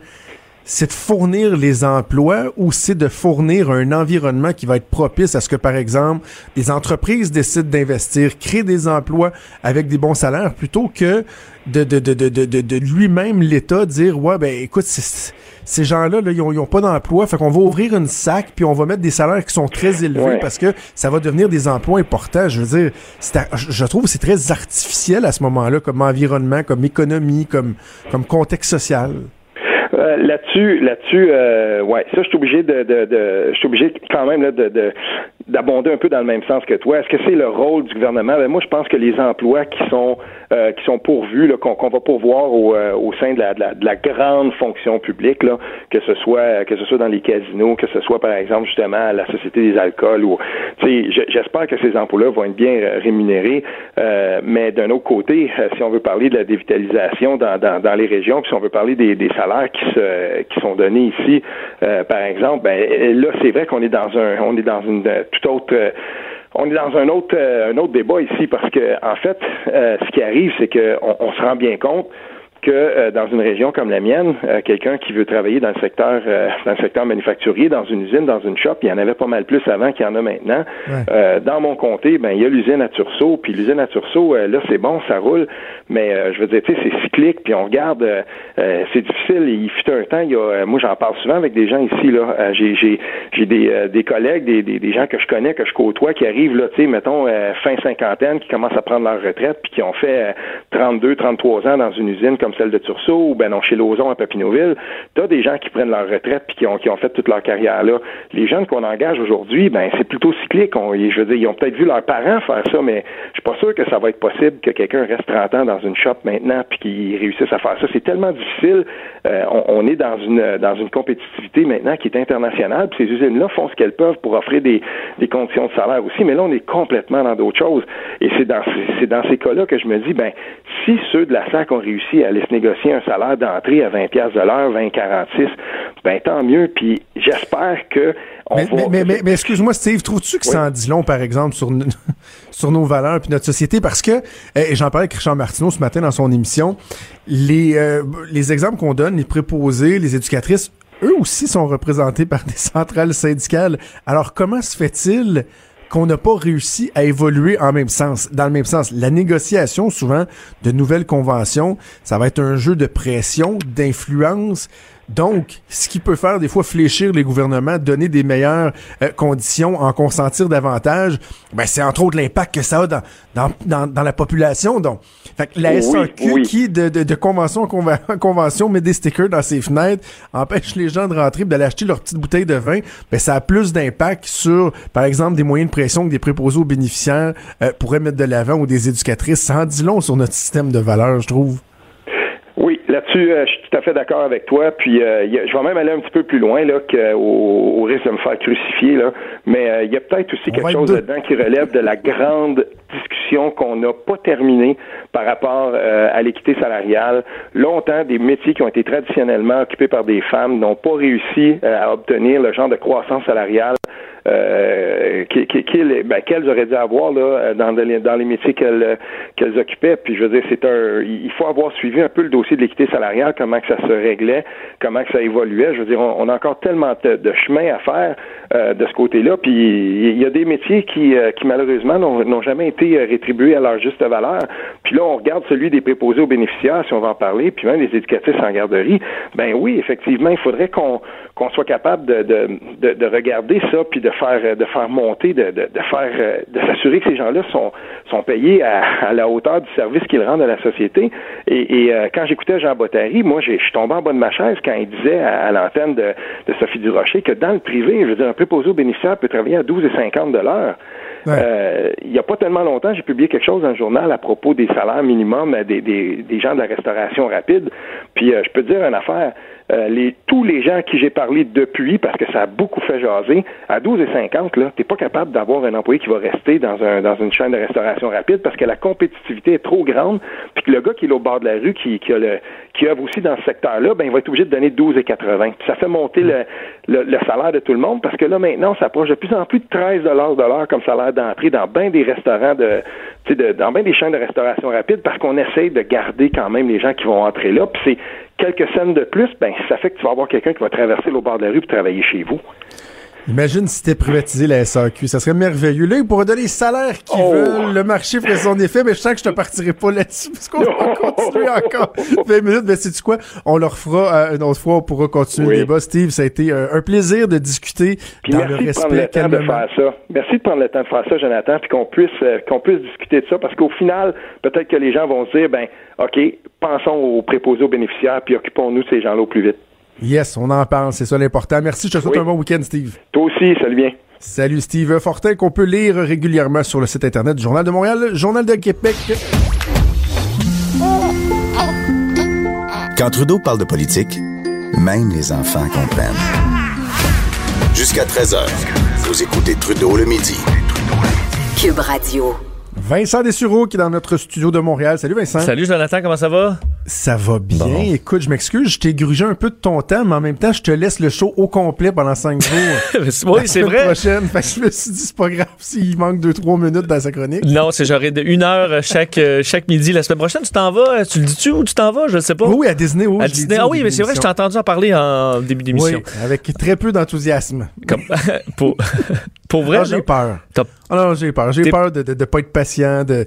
c'est de fournir les emplois ou c'est de fournir un environnement qui va être propice à ce que, par exemple, des entreprises décident d'investir, créer des emplois avec des bons salaires plutôt que de, de, de, de, de, lui-même, l'État, dire, ouais, ben écoute, ces gens-là, là, ils, ont, pas d'emploi, fait qu'on va ouvrir une sac puis on va mettre des salaires qui sont très élevés parce que ça va devenir des emplois importants. Je veux dire, je trouve que c'est très artificiel à ce moment-là comme environnement, comme économie, comme, comme contexte social. Euh, là-dessus, là-dessus, euh, ouais, ça, je suis obligé de, de, de je suis obligé quand même là, de, de, d'abonder un peu dans le même sens que toi. Est-ce que c'est le rôle du gouvernement? Ben, moi, je pense que les emplois qui sont euh, qui sont pourvus, qu'on, va pourvoir au, euh, au sein de la, de la, grande fonction publique, là, que ce soit que ce soit dans les casinos, que ce soit par exemple justement la Société des alcools ou j'espère que ces emplois-là vont être bien euh, rémunérés. mais d'un autre côté, si on veut parler de la dévitalisation dans, dans, dans les régions, puis si on veut parler des, des salaires qui se qui sont donnés ici, par exemple, ben là, c'est vrai qu'on est dans un on est dans une euh, on est dans un autre euh, un autre débat ici parce que en fait, euh, ce qui arrive, c'est qu'on on se rend bien compte que euh, dans une région comme la mienne, euh, quelqu'un qui veut travailler dans le secteur euh, dans le secteur manufacturier, dans une usine, dans une shop, il y en avait pas mal plus avant qu'il y en a maintenant. dans mon comté, ben il y a l'usine à Turceau, puis l'usine à Turceau, là c'est bon, ça roule, mais je veux dire, tu sais, c'est cyclique, puis on regarde, c'est difficile. Il fut un temps, il y a, moi j'en parle souvent avec des gens ici là, j'ai j'ai j'ai des, des collègues, des, des, des gens que je connais, que je côtoie, qui arrivent là, tu sais, mettons fin cinquantaine, qui commencent à prendre leur retraite, puis qui ont fait 32, 33 ans dans une usine comme celle de Turceau ou ben non chez Lauson à Papineauville, t'as des gens qui prennent leur retraite puis qui ont, qui ont fait toute leur carrière là. Les jeunes qu'on engage aujourd'hui, ben c'est plutôt cyclique. je veux dire, ils ont peut-être vu leurs parents faire ça, mais je suis pas sûr que ça va être possible que quelqu'un reste 30 ans dans une shop maintenant puis qu'il réussisse à faire ça. C'est tellement difficile. Euh, on, est dans une dans une compétitivité maintenant qui est internationale. Puis ces usines-là font ce qu'elles peuvent pour offrir des, des conditions de salaire aussi, mais là on est complètement dans d'autres choses. Et c'est dans dans ces cas-là que je me dis, ben si ceux de la SAC ont réussi à aller se négocier un salaire d'entrée à 20 pièces de l'heure, 20,46, ben tant mieux. Puis j'espère que on mais, va... mais, mais, mais, excuse-moi, Steve, trouves-tu que ça en dit long, par exemple, sur, sur nos valeurs puis notre société? Parce que, et j'en parlais avec Richard Martineau ce matin dans son émission, les, euh, les exemples qu'on donne, les préposés, les éducatrices, eux aussi sont représentés par des centrales syndicales. Alors, comment se fait-il qu'on n'a pas réussi à évoluer en même sens, dans le même sens. La négociation, souvent, de nouvelles conventions, ça va être un jeu de pression, d'influence, donc, ce qui peut faire des fois fléchir les gouvernements, donner des meilleures euh, conditions, en consentir davantage, ben c'est entre autres l'impact que ça a dans, dans, dans, la population. Donc, fait que la SAQ qui, de, de, convention en convention, met des stickers dans ses fenêtres, empêche les gens de rentrer d'aller acheter leur petite bouteille de vin, ben ça a plus d'impact sur, par exemple, des moyens de pression que des préposés aux bénéficiaires euh, pourraient mettre de l'avant ou des éducatrices. Ça en dit long sur notre système de valeurs, je trouve. Là-dessus, euh, je suis tout à fait d'accord avec toi. Puis, euh, je vais même aller un petit peu plus loin, là, qu'au au risque de me faire crucifier, là. Mais euh, il y a peut-être aussi quelque chose dedans qui relève de la grande discussion qu'on n'a pas terminée par rapport à l'équité salariale. Longtemps, des métiers qui ont été traditionnellement occupés par des femmes n'ont pas réussi à obtenir le genre de croissance salariale euh, ben, qu'elles auraient dû avoir là, dans, les, dans les métiers qu'elles qu'elles occupaient. Puis je veux dire, c'est un il faut avoir suivi un peu le dossier de l'équité salariale, comment que ça se réglait, comment que ça évoluait. Je veux dire, on, a encore tellement de, chemin à faire euh, de ce côté-là. Puis il y a des métiers qui, euh, qui malheureusement n'ont jamais été rétribués à leur juste valeur. Puis là, on regarde celui des préposés aux bénéficiaires, si on va en parler, puis même les éducatifs en garderie. Ben oui, effectivement, il faudrait qu'on qu'on soit capable de, de, de, regarder ça puis de faire de faire monter, de, de, faire de s'assurer que ces gens-là sont sont payés à, à la hauteur du service qu'ils rendent à la société. Et, et euh, quand j'écoutais Jean Bottary, moi je suis tombé en bas de ma chaise quand il disait à, l'antenne de, Sophie Durocher que dans le privé, je veux dire, un préposé aux bénéficiaires peut travailler à 12,50 de l'heure. Euh, il n'y a pas tellement longtemps, j'ai publié quelque chose dans le journal à propos des salaires minimums des, des, des gens de la restauration rapide. Puis euh, je peux te dire une affaire, euh, tous les gens à qui j'ai parlé depuis, parce que ça a beaucoup fait jaser, à 12,50, là, t'es pas capable d'avoir un employé qui va rester dans, un, dans une chaîne de restauration rapide parce que la compétitivité est trop grande, puis que le gars qui est au bord de la rue, qui, qui, a le, qui œuvre aussi dans ce secteur-là, ben, il va être obligé de donner 12,80. Puis ça fait monter le, le, salaire de tout le monde parce que là, maintenant, on s'approche de plus en plus de 13 de l'heure comme salaire d'entrée dans bien des restaurants de, de dans bien des chaînes de restauration rapide parce qu'on essaye de garder quand même les gens qui vont entrer là. Puis c'est quelques scènes de plus, ben ça fait que tu vas avoir quelqu'un qui va traverser le bord de la rue pour travailler chez vous. Imagine si c'était privatisé la SAQ, ça serait merveilleux. Là, ils pourraient donner les salaires qu'ils oh. veulent, le marché ferait son effet, mais je sens que je te partirai pas là-dessus, parce qu'on va continuer encore 20 minutes. Mais c'est tu quoi? On leur fera euh, une autre fois, on pourra continuer le débat. Steve, ça a été euh, un plaisir de discuter dans le respect. De prendre le temps de faire ça. Merci de prendre le temps de faire ça, Jonathan, puis qu'on puisse euh, qu'on puisse discuter de ça, parce qu'au final, peut-être que les gens vont se dire, ben, OK, pensons aux préposés aux bénéficiaires, puis occupons-nous de ces gens-là au plus vite. Yes, on en parle, c'est ça l'important. Merci, je te souhaite un bon week-end, Steve. Toi aussi, salut bien. Salut Steve Fortin, qu'on peut lire régulièrement sur le site internet du Journal de Montréal, Journal de Québec. Quand Trudeau parle de politique, même les enfants comprennent. Jusqu'à 13h, vous écoutez Trudeau le midi. Cube Radio. Vincent Dessureau qui est dans notre studio de Montréal. Salut Vincent. Salut Jonathan, comment ça va? Ça va bien. Bon. Écoute, je m'excuse, je t'ai grugé un peu de ton temps, mais en même temps, je te laisse le show au complet pendant cinq jours. oui, La c'est semaine vrai. prochaine. Fait que je me suis dit, c'est pas grave s'il manque deux, trois minutes dans sa chronique. Non, c'est de une heure chaque, euh, chaque midi la semaine prochaine. Tu t'en vas? Tu le dis-tu où tu t'en vas? Je sais pas. Oui, à Disney, oui. À Disney. Ah oui, mais c'est vrai, je t'ai entendu en parler en début d'émission. Oui, avec très peu d'enthousiasme. Comme, pour, pour vrai, Ah, j'ai peur. Ah non, j'ai peur. J'ai peur de, de, de pas être patient, de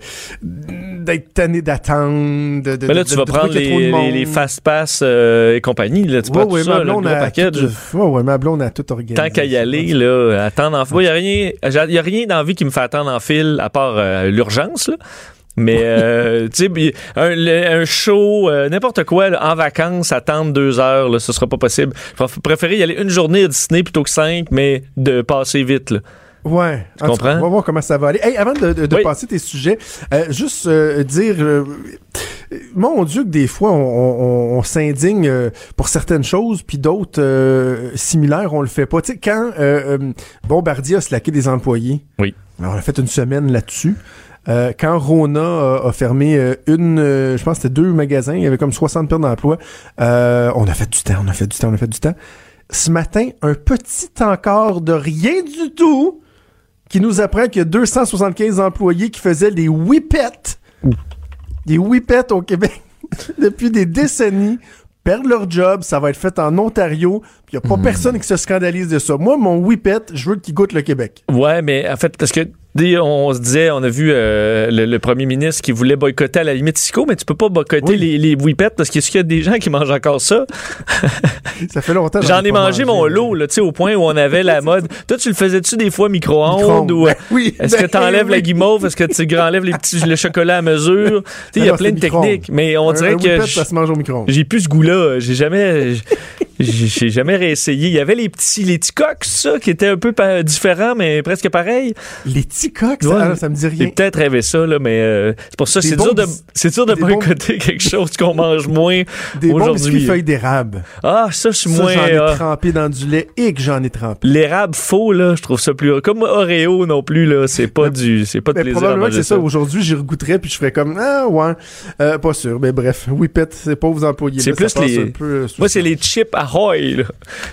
d'être tanné d'attendre, de, de Mais là, de- tu vas prendre les, fast pass euh, et compagnie. Là, tu Ouais, prends ouais, tout ma ça, le gros a package. tout- ouais, ouais, ma blonde a tout organisé. Tant qu'à y aller, là, attendre en fil. Il n'y a rien, dans la vie qui me fait attendre en fil à part euh, l'urgence, là. Mais, euh, tu sais, un, show, euh, n'importe quoi, là, en vacances, attendre deux heures, là, ce sera pas possible. Je préférer y aller une journée à Disney plutôt que cinq, mais de passer vite, là. Ouais. Tu comprends? On va voir comment ça va aller. Hey, avant de, de- de Oui. passer tes sujets, euh, juste euh, dire, euh, mon Dieu, que des fois, on, on- on s'indigne euh, pour certaines choses, puis d'autres euh, similaires, on le fait pas. Tu sais, quand euh, Bombardier a slacké des employés, Oui. alors, on a fait une semaine là-dessus. Euh, quand Rona a, a fermé euh, une, euh, je pense que c'était deux magasins, il y avait comme 60 pertes d'emploi, euh, on a fait du temps, on a fait du temps, on a fait du temps. Ce matin, un petit encore de rien du tout qui nous apprend qu'il y a 275 employés qui faisaient des whippets. Des whippets au Québec depuis des décennies perdent leur job, ça va être fait en Ontario, puis il n'y a pas personne qui se scandalise de ça. Moi, mon whippet, je veux qu'il goûte le Québec. Ouais, mais en fait, parce que on se disait, on a vu euh, le, le premier ministre qui voulait boycotter à la limite Cisco, mais tu peux pas boycotter Oui. les, les whippets parce qu'il y a- qu'il y a des gens qui mangent encore ça? Ça fait longtemps. J'en ai mangé mon lot, là, tu sais, au point où on avait la mode. Toi, tu le faisais-tu des fois micro-ondes Micro-ondes. ou Ben oui, est-ce que ben tu enlèves la guimauve? Est-ce que tu enlèves les petits le chocolat à mesure? Il y a plein de techniques, mais on Un- dirait un que ça se mange au micro-ondes. j'ai plus ce goût-là. J'ai jamais, j'ai j'ai jamais réessayé. Il y avait les petits, les petits coques, ça, qui étaient un peu différents, mais presque pareils. Les petits coques, Ouais. ça, ça me dit J'ai rien. peut-être rêvé ça, là, mais euh, c'est pour ça, Des c'est dur de, c'est dur de des boycotter quelque chose qu'on mange moins Des aujourd'hui. feuilles d'érable. Ah, ça, je suis moins. j'en ai ah, trempé dans du lait et que j'en ai trempé. L'érable faux, là, je trouve ça plus. Comme Oreo non plus, là, c'est pas du. C'est pas de Mais plaisir à probablement que c'est ça. Aujourd'hui, j'y regoutterais puis je ferais comme ah ouais, Euh, pas sûr. Mais bref, whippet, c'est pauvres employés. C'est plus les- peu, euh, Moi, c'est les chips Ahoy, là.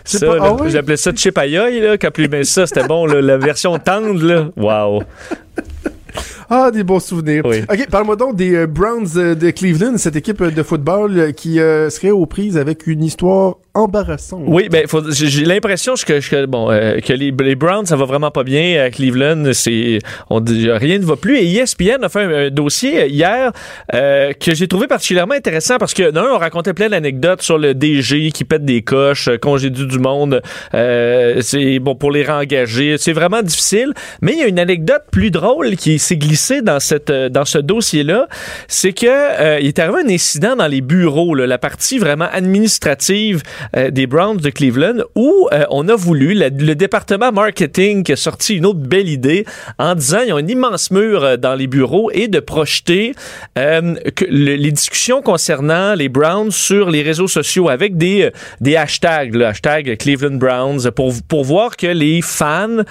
Ça, là, Ahoy? J'appelais ça chip là. Quand plus mais ça, c'était bon, là, la version tendre, là. Wow. Ah, des bons souvenirs. Oui. OK, parle-moi donc des euh, Browns euh, de Cleveland, cette équipe euh, de football qui euh, serait aux prises avec une histoire embarrassante. Oui, ben j'ai l'impression que, que bon euh, que les, les Browns ça va vraiment pas bien à Cleveland, c'est on dit rien ne va plus et ESPN a fait un, un dossier hier euh, que j'ai trouvé particulièrement intéressant parce que d'un on racontait plein d'anecdotes sur le DG qui pète des coches, congédie du monde, c'est bon pour les réengager, c'est vraiment difficile, mais il y a une anecdote plus drôle qui s'est glissée dans cette euh, dans ce dossier-là, c'est que euh, il est arrivé un incident dans les bureaux, là, la partie vraiment administrative euh, des Browns de Cleveland, où euh, on a voulu, le département marketing qui a sorti une autre belle idée en disant ils ont un immense mur euh, dans les bureaux et de projeter euh, que le- les discussions concernant les Browns sur les réseaux sociaux avec des, des hashtags, le hashtag Cleveland Browns, pour, pour voir que les fans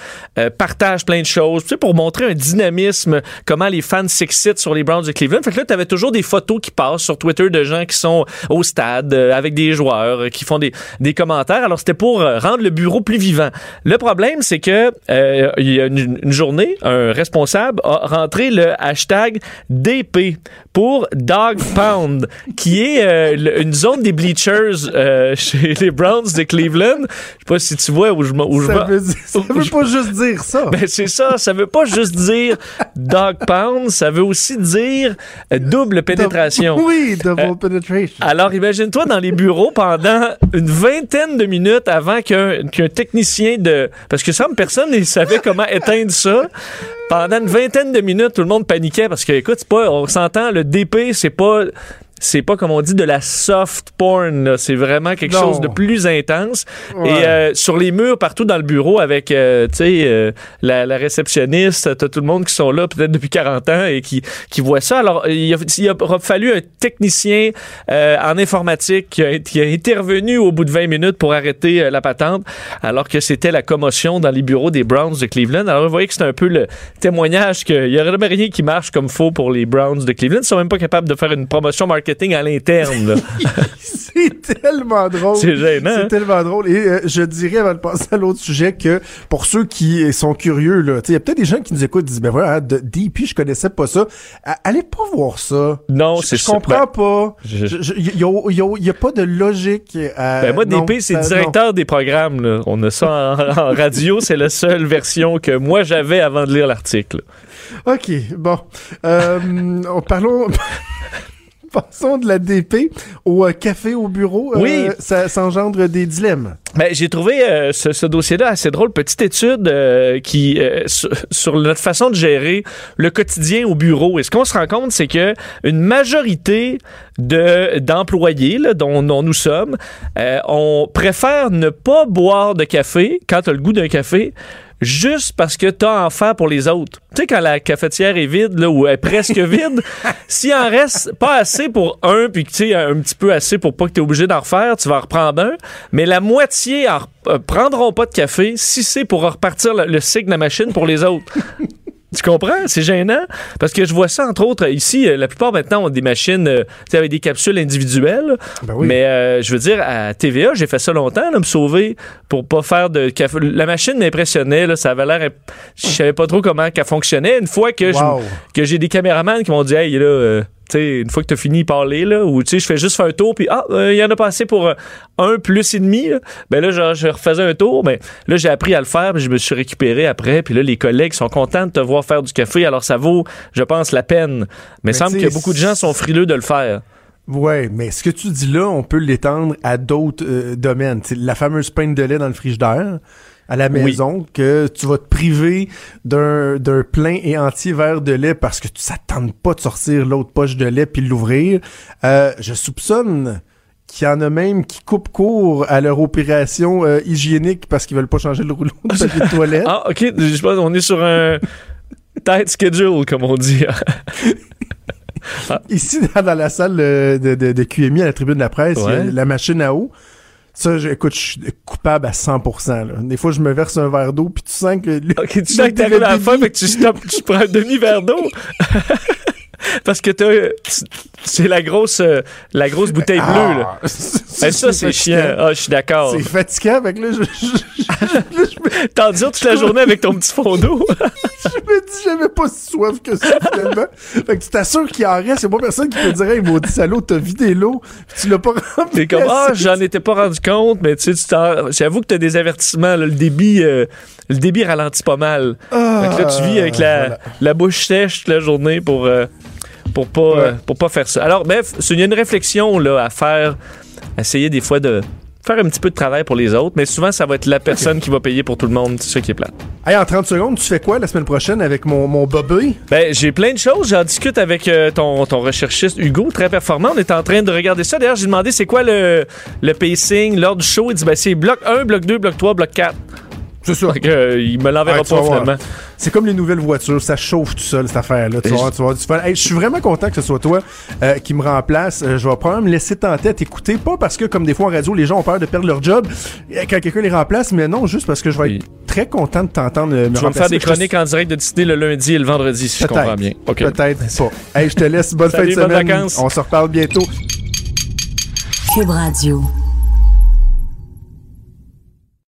partagent plein de choses, tu sais, pour montrer un dynamisme, comment les fans s'excitent sur les Browns de Cleveland. Fait que là, tu avais toujours des photos qui passent sur Twitter de gens qui sont au stade euh, avec des joueurs, euh, qui font des, des commentaires. Alors, c'était pour euh, rendre le bureau plus vivant. Le problème, c'est que il y a une, une journée, un responsable a rentré le hashtag DP pour Dog Pound, qui est le- une zone des bleachers chez les Browns de Cleveland. Je sais pas si tu vois où je, m'en- où veut, ça veut pas juste dire ça. Ben, c'est ça, ça veut pas juste dire dog pound, ça veut aussi dire euh, double pénétration. Oui, double Euh, penetration. Alors, imagine-toi dans les bureaux pendant une vingtaine de minutes avant qu'un technicien de... Parce que ça, personne ne savait comment éteindre ça. Pendant une vingtaine de minutes, tout le monde paniquait parce que, écoute, pas, on s'entend, le DP, c'est pas... C'est pas comme on dit de la soft porn, c'est vraiment quelque Non. chose de plus intense. Ouais. Et euh, sur les murs partout dans le bureau avec, euh, tu sais, euh, la, la réceptionniste, t'as tout le monde qui sont là peut-être depuis 40 ans et qui, qui voit ça. Alors, il, a, il aura fallu un technicien euh, en informatique qui a, qui a intervenu au bout de 20 minutes pour arrêter euh, la patente, alors que c'était la commotion dans les bureaux des Browns de Cleveland. Alors, vous voyez que c'est un peu le témoignage qu'il y aurait rien qui marche comme faux pour les Browns de Cleveland. Ils sont même pas capables de faire une promotion marketing marketing à l'interne. C'est tellement drôle. C'est gênant, C'est hein? tellement drôle. Et euh, je dirais, avant de passer à l'autre sujet, que pour ceux qui sont curieux, il y a peut-être des gens qui nous écoutent et disent, ben voilà, de DP, je connaissais pas ça. Allez pas voir ça. Non, c'est Je comprends pas. je- Il y, a- pas de logique. à- Ben moi, non, DP, c'est directeur des programmes. là. On a ça en, en radio. C'est la seule version que moi j'avais avant de lire l'article. OK, bon. Euh, on- parlons... Passons de la DP au euh, café au bureau. Euh, Oui. Ça, ça engendre des dilemmes. Ben, j'ai trouvé euh, ce, ce dossier-là assez drôle. Petite étude euh, qui euh, sur, sur notre façon de gérer le quotidien au bureau. Et ce qu'on se rend compte, c'est que une majorité de d'employés là, dont, dont nous sommes, euh, on préfère ne pas boire de café quand tu as le goût d'un café. Juste parce que t'as à en faire pour les autres. Tu sais, quand la cafetière est vide, là, ou elle est presque vide, s'il en reste pas assez pour un, puis que tu sais, un petit peu assez pour pas que tu es obligé d'en refaire, tu vas en reprendre un. Mais la moitié en, euh, prendront pas de café si c'est pour repartir le, le cycle de la machine pour les autres. Tu comprends? C'est gênant. Parce que je vois ça, entre autres, ici, euh, la plupart maintenant ont des machines euh, tu sais, avec des capsules individuelles. Ben oui. Mais euh, je veux dire, à TVA, j'ai fait ça longtemps, là, me sauver pour pas faire de café. La machine m'impressionnait, là, ça avait l'air. Je savais pas trop comment qu'elle fonctionnait. Une fois que, je- que j'ai des caméramans qui m'ont dit, hey, là, euh, une fois que tu as fini de parler, là, ou tu sais, je fais juste faire un tour, puis ah, euh, il y en a pas assez pour euh, un plus et demi, là. ben là, je, je refaisais un tour, mais là, j'ai appris à le faire, puis je me suis récupéré après, puis là, les collègues sont contents de te voir faire du café, alors ça vaut, je pense, la peine. Mais il semble que beaucoup de gens sont frileux de le faire. Ouais, mais ce que tu dis là, on peut l'étendre à d'autres euh, domaines. La fameuse pinte de lait dans le frigidaire à la Oui. maison que tu vas te priver d'un d'un plein et entier verre de lait parce que tu tente pas de sortir l'autre poche de lait puis l'ouvrir. Euh, je soupçonne qu'il y en a même qui coupent court à leur opération euh, hygiénique parce qu'ils veulent pas changer le rouleau de papier de toilette. Ah, OK, je pense qu'on est sur un tight schedule, comme on dit. Ici, dans, la salle euh, de, de, de QMI à la tribune de la presse, il y a la machine à eau. Ça, je, écoute, je suis coupable à 100%. Là. Des fois, je me verse un verre d'eau, puis tu sens que... le- OK, tu sens que t'arrives à la fin, fait que tu stoppes, tu prends un demi-verre d'eau. Parce que t'as, c'est la grosse, euh, la grosse bouteille bleue, là. Ah, c'est- Eh, ça, c'est chiant. Ah, je suis d'accord. C'est fatigant, que là, je, je, me, T'endures toute la journée avec ton petit fond d'eau. je me dis, j'avais pas si soif que ça, finalement. fait que tu t'assures qu'il en reste. Il y a pas personne qui peut dire, hey, maudit salaud, t'as vidé l'eau, puis tu l'as pas rempli. T'es comme, ah, j'en étais pas rendu compte, mais tu sais, tu t'en- j'avoue que t'as des avertissements, là, le débit, euh, le débit ralentit pas mal. Ah, Fait que là, tu vis avec la, voilà. la bouche sèche toute la journée pour, euh, pour, pas, euh, pour pas faire ça. Alors, bref, il y a une réflexion là, à faire, essayer des fois de faire un petit peu de travail pour les autres, mais souvent, ça va être la personne qui va payer pour tout le monde. C'est ça qui est plate. Hey, en 30 secondes, tu fais quoi la semaine prochaine avec mon, mon bobé? Ben, j'ai plein de choses. J'en discute avec euh, ton, ton recherchiste Hugo, très performant. On est en train de regarder ça. D'ailleurs, j'ai demandé c'est quoi le, le pacing, l'ordre du show. Il dit ben, c'est bloc 1, bloc 2, bloc 3, bloc 4. C'est ça. Fait que, euh, il me l'enverra Ouais, tu vas pas finalement. C'est comme les nouvelles voitures, ça chauffe tout seul cette affaire-là. Tu vas, voir, tu vas fun. Hey, je suis vraiment content que ce soit toi euh, qui me remplace. Euh, je vais probablement me laisser tenter à t'écouter, pas parce que comme des fois en radio les gens ont peur de perdre leur job euh, quand quelqu'un les remplace, mais non, juste parce que je vais Oui. être très content de t'entendre euh, me Tu vas me faire des Je te- chroniques en direct de Disney le lundi et le vendredi, si je comprends bien. OK. Peut-être pas. Hey, je te laisse. Bonne fin Salut, de bonnes semaine. vacances. On se reparle bientôt. Cube Radio.